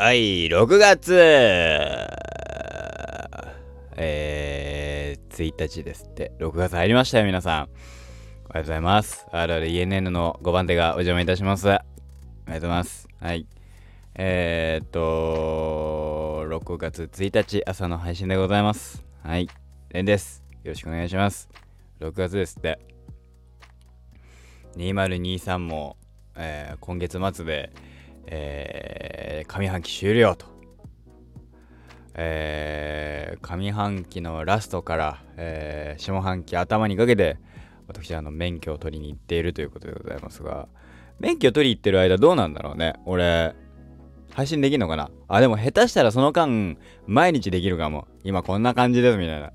はい、6月えー、1日ですって。6月入りましたよ、皆さん。おはようございます。RRENN の5番手がお邪魔いたします。ありがとうございます。はい。えー、っと、6月1日朝の配信でございます。はい。レンです。よろしくお願いします。6月ですって。2023も、えー今月末で、えー上半期終了と。えー上半期のラストから、えー下半期頭にかけて私あの免許を取りに行っているということでございますが免許取りに行ってる間どうなんだろうね。俺配信できんのかな？あでも下手したらその間毎日できるかも。今こんな感じですみたいな。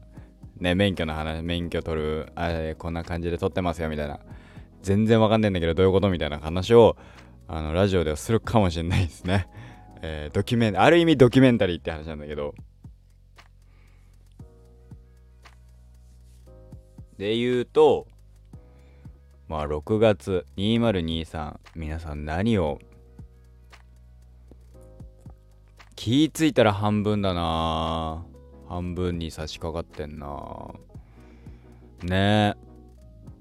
ね免許の話免許取るあれこんな感じで取ってますよみたいな。全然わかんないんだけどどういうこと？みたいな話をあのラジオではするかもしれないですね。えードキュメンある意味ドキュメンタリーって話なんだけど。で言うとまあ6月2023皆さん何を気ぃついたら半分だな。半分に差し掛かってんな。ね。え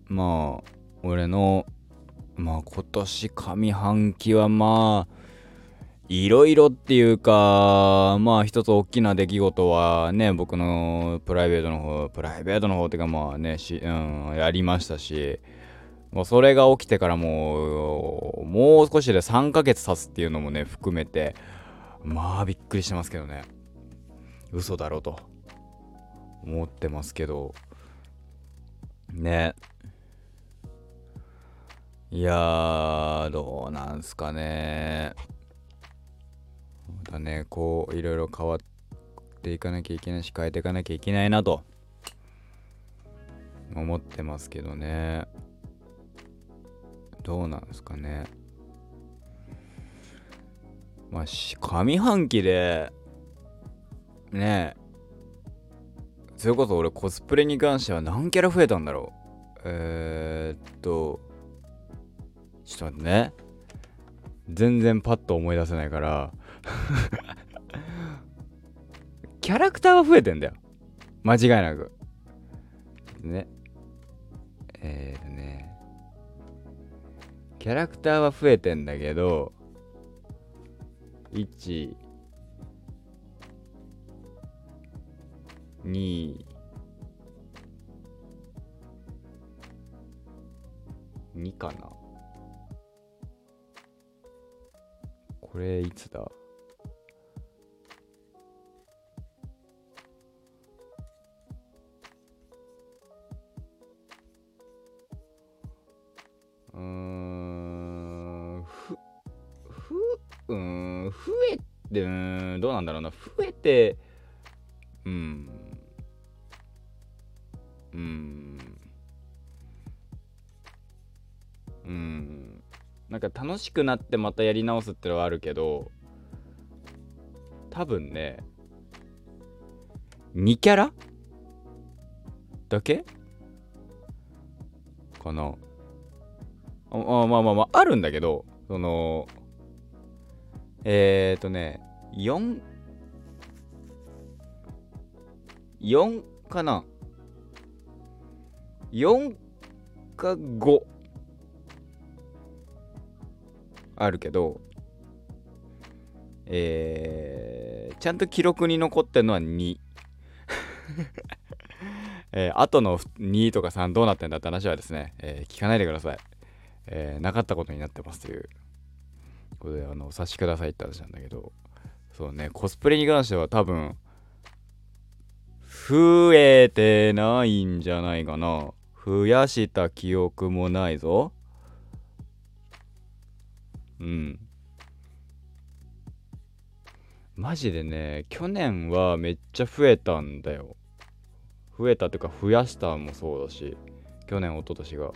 まあ俺のまあ今年上半期はまあいろいろっていうかまあ一つ大きな出来事はね僕のプライベートの方プライベートの方っていうかまあねし、うん、やりましたしもうそれが起きてからもうもう少しで3ヶ月経つっていうのもね含めてまあびっくりしてますけどね。嘘だろうと思ってますけど。ね。いやーどうなんすかね。またねこういろいろ変わっていかなきゃいけないし変えていかなきゃいけないなと。思ってますけどね。どうなんすかね。まあし上半期でねえそれこそ俺コスプレに関しては何キャラ増えたんだろう。えー、っとちょっと待ってね。全然パッと思い出せないから。キャラクターは増えてんだよ。間違いなく。ね。えーとね。キャラクターは増えてんだけど1 2 2かな。これいつだ？うーんふふうーん増えてうーんどうなんだろうな。増えてうんうんうん。なんか楽しくなってまたやり直すってのはあるけど多分ね2キャラ？だけ？かな？ああまあまあまああるんだけどそのえー、とね4 4かな？4か5あるけどえー、ちゃんと記録に残ってるのは2 えー、後の2とか3どうなってんだって話はですね、えー聞かないでください、えーなかったことになってますという。ことであのお察しくださいって話なんだけどそうねコスプレに関しては多分増えてないんじゃないかな。増やした記憶もないぞ。うん。マジでね去年はめっちゃ増えたんだよ。増えたっていうか増やしたもそうだし去年一昨年が。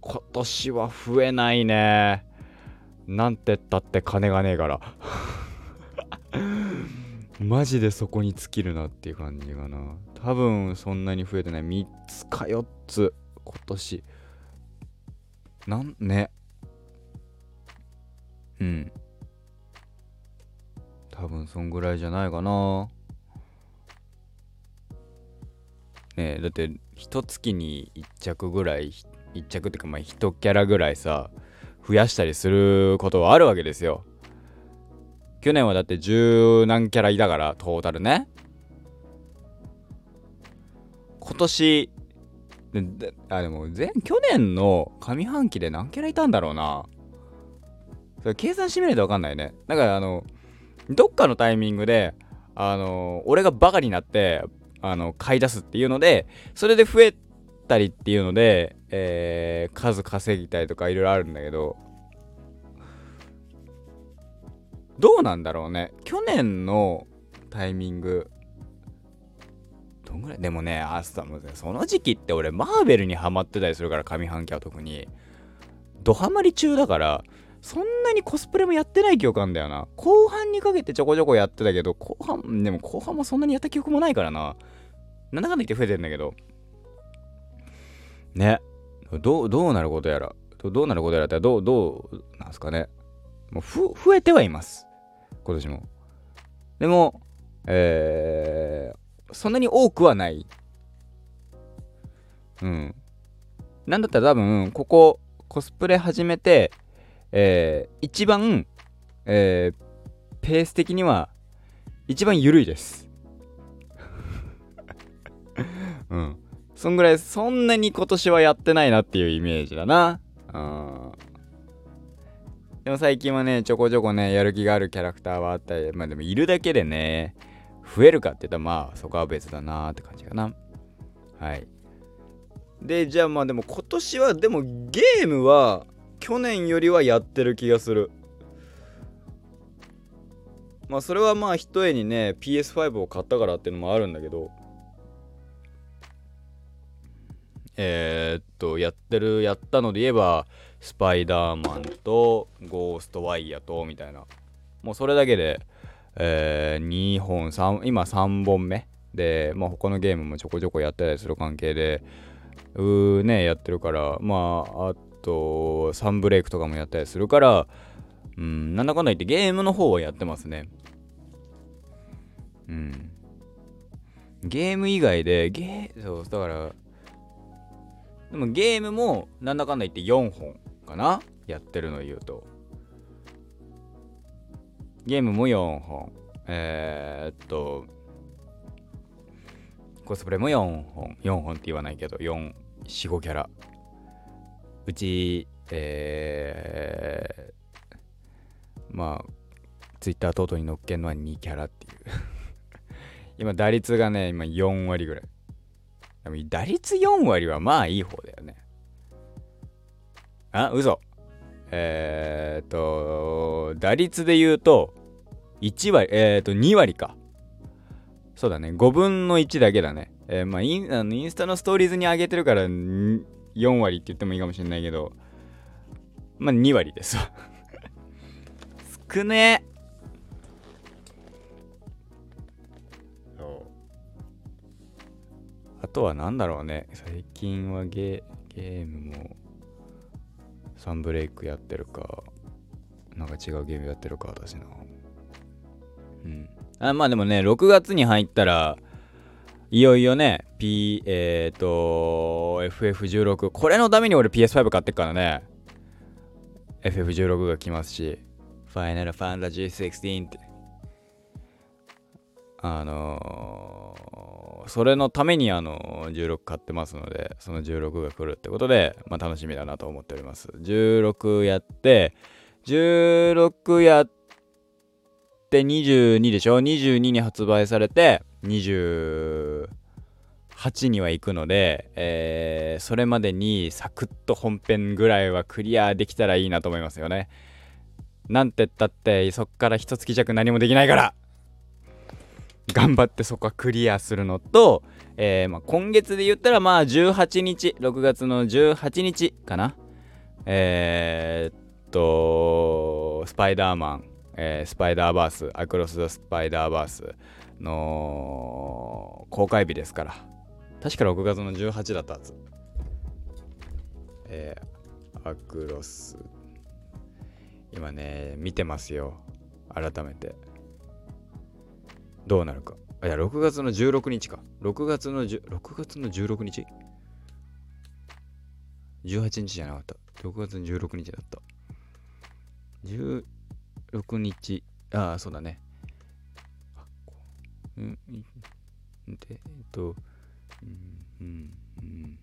今年は増えないね。なんてったって金がねえから。マジでそこに尽きるなっていう感じかな。多分そんなに増えてない。3つか4つ。今年。なんね。うん。多分そんぐらいじゃないかな。ねえだって一月に1着ぐらい1着っていうかまあ1キャラぐらいさ増やしたりすることはあるわけですよ。去年はだって十何キャラいたからトータルね。今年あでも前去年の上半期で何キャラいたんだろうな。それ計算してみないと分かんないね。だからあのどっかのタイミングであの俺がバカになってあの買い出すっていうのでそれで増えたりっていうので、えー、数稼ぎたりとかいろいろあるんだけどどうなんだろうね。去年のタイミングどんぐらい？でもねアスタムその時期って俺マーベルにハマってたりするから上半期は特に。ドハマり中だからそんなにコスプレもやってない記憶あんだよな。後半にかけてちょこちょこやってたけど後半でも後半もそんなにやった記憶もないからな。なんだかんだ言って増えてんだけど。ね。どうどうなることやら。どうなることやらってどうどうなんすかね。もうふ増えてはいます。今年も。でもえー、そんなに多くはない。うん。なんだったら多分ここコスプレ始めてえー、一番、えー、ペース的には一番緩いです。うん。そんぐらいそんなに今年はやってないなっていうイメージだな。うんでも最近はねちょこちょこねやる気があるキャラクターはあったりまあでもいるだけでね増えるかって言ったらまあそこは別だなって感じかな。はい。でじゃあまあでも今年はでもゲームは去年よりはやってる気がする。まあそれはまあひとえにね PS5 を買ったからっていうのもあるんだけど。えー、っとやってるやったので言えばスパイダーマンとゴーストワイヤーとみたいな。もうそれだけで、えー、2本3今3本目。でまあ他のゲームもちょこちょこやってたりする関係でうーねやってるから。まああとサンブレイクとかもやったりするからうんなんだかんだ言ってゲームの方はやってますね。うん。ゲーム以外でゲーそうだからでもゲームもなんだかんだ言って4本かな？やってるの言うと。ゲームも4本。えー、っとコスプレも4本。4本って言わないけど445キャラ。うち、えー、まあ、ツイッター等々に載っけるのは2キャラっていう 今、打率がね、今4割ぐらい。でも打率4割はまあいい方だよね。あ、嘘。えー、っと、打率で言うと、1割、えー、っと、2割か。そうだね。5分の1だけだね。えー、まあイン、あのインスタのストーリーズに上げてるから、4割って言ってもいいかもしれないけど、まあ2割ですわ少ねえ。あとは何だろうね。最近はゲゲームもサンブレイクやってるか、なんか違うゲームやってるか、私の。うん。あまあでもね、6月に入ったら、いよいよね、P、えっ、ー、と、FF16。これのために俺 PS5 買ってっからね。FF16 が来ますし、Final Fantasy 16って。あのー、それのためにあの16買ってますので、その16が来るってことで、まあ楽しみだなと思っております。16やって、16やって22でしょ ?22 に発売されて、28には行くので、えー、それまでにサクッと本編ぐらいはクリアできたらいいなと思いますよね。なんてったってそっから一月弱何もできないから頑張ってそこはクリアするのと、えー、まあ、今月で言ったらまあ18日6月の18日かなえー、っとスパイダーマン、えー、スパイダーバースアクロス・ザ・スパイダーバースの公開日ですから確か6月の18だったはずえー、アクロス今ね見てますよ改めてどうなるか。いや、6月の16日か。6月の6月の16日 ?18 日じゃなかった。6月の16日だった。16日。ああ、そうだね。うん、で、えっと、うん、うん、うん。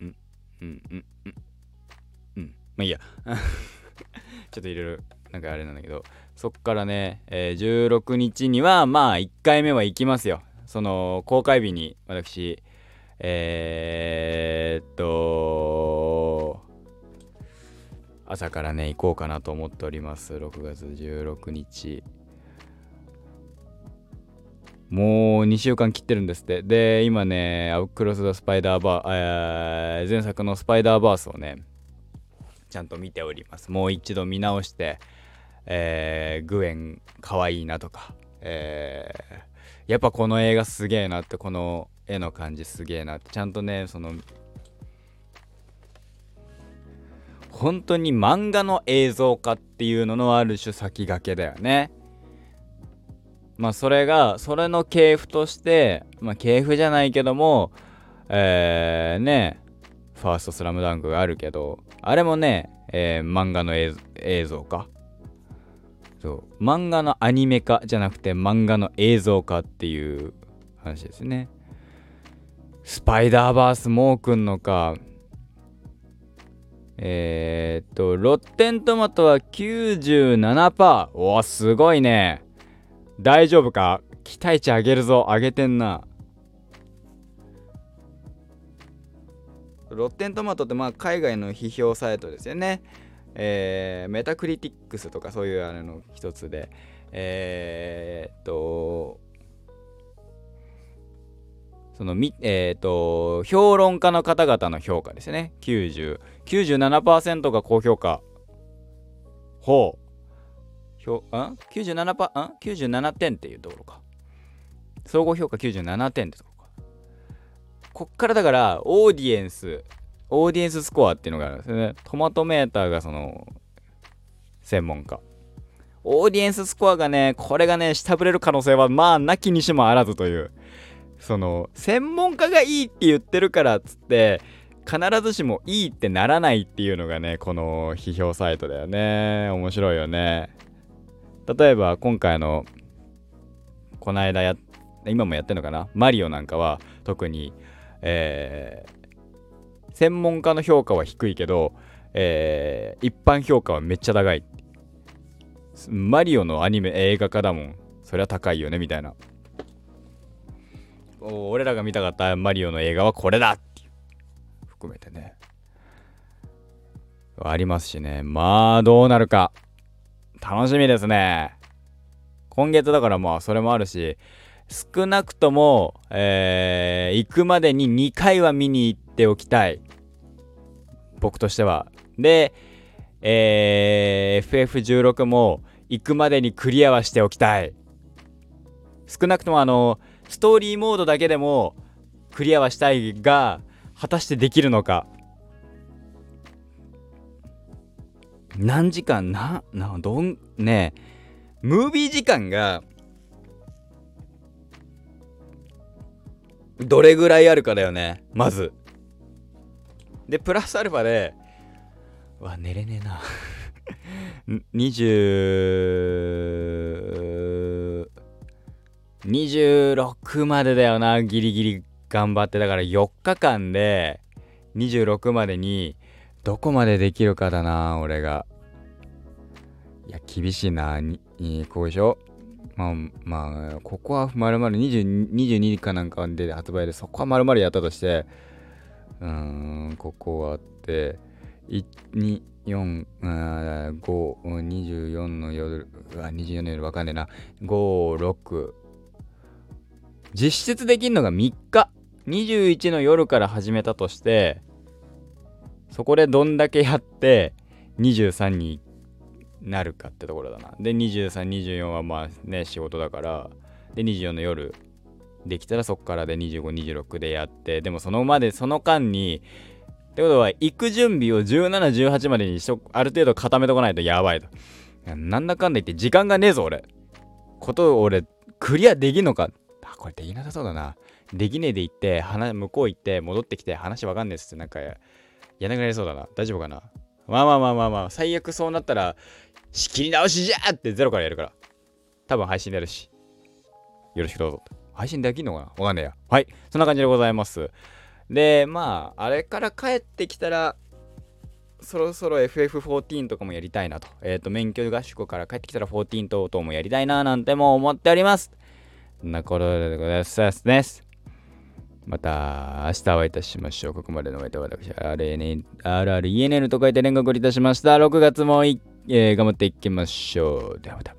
うん。うん。うん。うん。うんまあいいや。ちょっといろいろなんかあれなんだけどそっからね、えー、16日にはまあ1回目は行きますよ。その公開日に私えー、っと朝からね行こうかなと思っております6月16日もう2週間切ってるんですって。で、今ね、アウクロス・ザ・スパイダーバー、えー、前作のスパイダーバースをね、ちゃんと見ております。もう一度見直して、えー、グエンかわいいなとか、えー、やっぱこの映画すげえなって、この絵の感じすげえなって、ちゃんとね、その、本当に漫画の映像化っていうののある種先駆けだよね。まあそれがそれの系譜としてまあ系譜じゃないけどもえー、ねファーストスラムダンクがあるけどあれもね、えー、漫画の映像かそう。漫画のアニメ化じゃなくて漫画の映像化っていう話ですね。スパイダーバースもうくんのかえー、っとロッテントマトは97%おおすごいね。大丈夫か？期待値上げるぞ。上げてんな。ロッテントマトってまあ海外の批評サイトですよね。えー、メタクリティックスとかそういうあれの一つで。えー、っとそのみえー、っと評論家の方々の評価ですね。90 97%が高評価。ほう。ん97パん97点っていうところか。総合評価97点ってところか。こっからだからオーディエンスオーディエンススコアっていうのがあるんですね。トマトメーターがその専門家。オーディエンススコアがねこれがね下振れる可能性はまあなきにしもあらずという。その専門家がいいって言ってるからっつって必ずしもいいってならないっていうのがねこの批評サイトだよね。面白いよね。例えば今回のこの間や今もやってるのかな？マリオなんかは特に、えー、専門家の評価は低いけど、えー、一般評価はめっちゃ高い。マリオのアニメ映画化だもん。そりゃ高いよねみたいな。俺らが見たかったマリオの映画はこれだって含めてねありますしねまあどうなるか楽しみですね。今月だからまあそれもあるし、少なくとも、えー、行くまでに2回は見に行っておきたい。僕としては。で、えー、FF16 も行くまでにクリアはしておきたい。少なくともあの、ストーリーモードだけでもクリアはしたいが、果たしてできるのか。何時間？な、な、どん、ねムービー時間が、どれぐらいあるかだよね、まず。で、プラスアルファで、わ、寝れねえな。20、26までだよな、ギリギリ頑張って。だから4日間で、26までに、どこまでできるかだな、俺が。いや、厳しいな、に、こうでしょ？まあ、まあ、ここはまるまる22かなんかで発売で、そこはまるまるやったとして、うーん、ここはって、1、2、4、5、24の夜、うわ、24の夜わかんねえな。5、6。実質できんのが3日。21の夜から始めたとして、そこでどんだけやって23になるかってところだな。で、23、24はまあね、仕事だから、で、24の夜できたらそこからで25、26でやって、でもそのまで、その間に、ってことは、行く準備を17、18までにしとある程度固めとかないとやばいと。なんだかんだ言って時間がねえぞ俺こと俺クリアできんのかこれできなさそうだな。できねえで行って向こう行って戻ってきて話わかんねえっつってなんかやなくなりそうだな。大丈夫かな。まあまあまあまあまあ最悪そうなったら仕切り直しじゃってゼロからやるから。多分配信でやるし。よろしくどうぞ。配信できんのかな？わかんねえや。はい。そんな感じでございます。でまああれから帰ってきたらそろそろ FF14 とかもやりたいなと。えっ、ー、と、免許合宿から帰ってきたら14等々もやりたいななんても思っております。そんな頃でございますです。また明日お会いいたしましょう。ここまでのお相手は私、RNN、RRENN と書いて連絡をいたしました。6月もい、えー、頑張っていきましょう。ではまた。